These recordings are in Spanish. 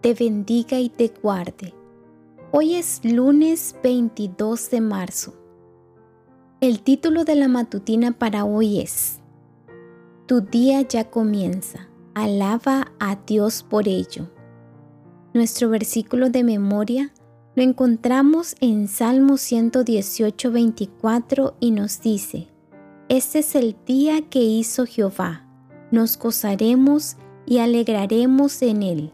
te bendiga y te guarde. Hoy es lunes 22 de marzo. El título de la matutina para hoy es Tu día ya comienza. Alaba a Dios por ello. Nuestro versículo de memoria lo encontramos en Salmo 118, 24 y nos dice, Este es el día que hizo Jehová, nos gozaremos y alegraremos en él.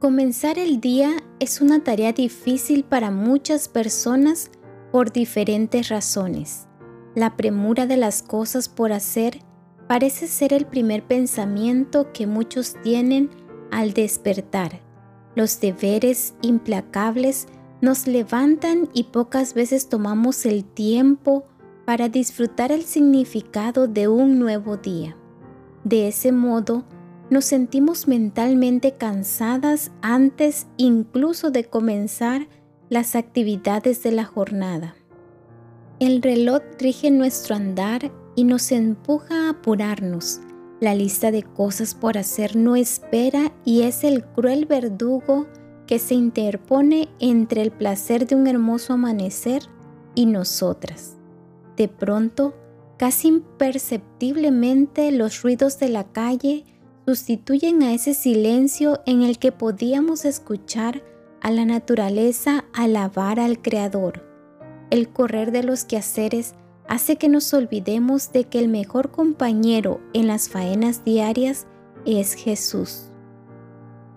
Comenzar el día es una tarea difícil para muchas personas por diferentes razones. La premura de las cosas por hacer parece ser el primer pensamiento que muchos tienen al despertar. Los deberes implacables nos levantan y pocas veces tomamos el tiempo para disfrutar el significado de un nuevo día. De ese modo, nos sentimos mentalmente cansadas antes incluso de comenzar las actividades de la jornada. El reloj rige nuestro andar y nos empuja a apurarnos. La lista de cosas por hacer no espera y es el cruel verdugo que se interpone entre el placer de un hermoso amanecer y nosotras. De pronto, casi imperceptiblemente los ruidos de la calle sustituyen a ese silencio en el que podíamos escuchar a la naturaleza alabar al Creador. El correr de los quehaceres hace que nos olvidemos de que el mejor compañero en las faenas diarias es Jesús.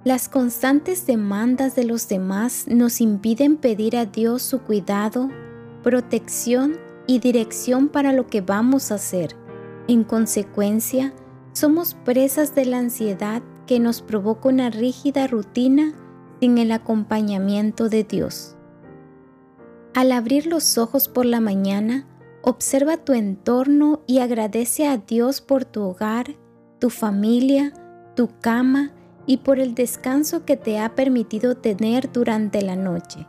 Las constantes demandas de los demás nos impiden pedir a Dios su cuidado, protección y dirección para lo que vamos a hacer. En consecuencia, somos presas de la ansiedad que nos provoca una rígida rutina sin el acompañamiento de Dios. Al abrir los ojos por la mañana, observa tu entorno y agradece a Dios por tu hogar, tu familia, tu cama y por el descanso que te ha permitido tener durante la noche.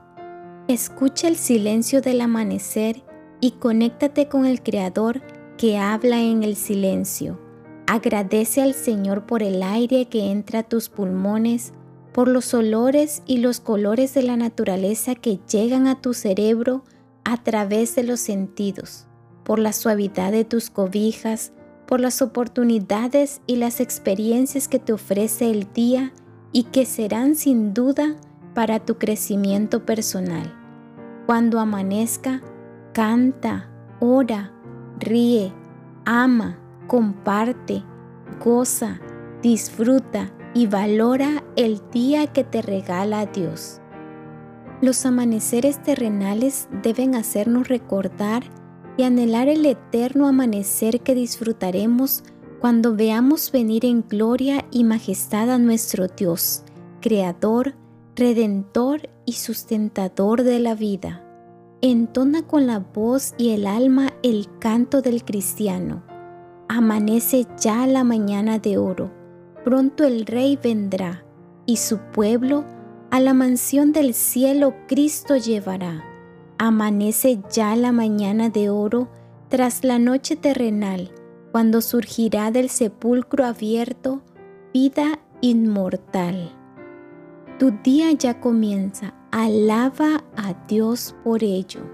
Escucha el silencio del amanecer y conéctate con el Creador que habla en el silencio. Agradece al Señor por el aire que entra a tus pulmones, por los olores y los colores de la naturaleza que llegan a tu cerebro a través de los sentidos, por la suavidad de tus cobijas, por las oportunidades y las experiencias que te ofrece el día y que serán sin duda para tu crecimiento personal. Cuando amanezca, canta, ora, ríe, ama, comparte, goza, disfruta y valora el día que te regala Dios. Los amaneceres terrenales deben hacernos recordar y anhelar el eterno amanecer que disfrutaremos cuando veamos venir en gloria y majestad a nuestro Dios, Creador, Redentor y sustentador de la vida. Entona con la voz y el alma el canto del cristiano Amanece ya la mañana de oro, pronto el Rey vendrá, y su pueblo a la mansión del cielo Cristo llevará. Amanece ya la mañana de oro tras la noche terrenal, cuando surgirá del sepulcro abierto vida inmortal. Tu día ya comienza, alaba a Dios por ello.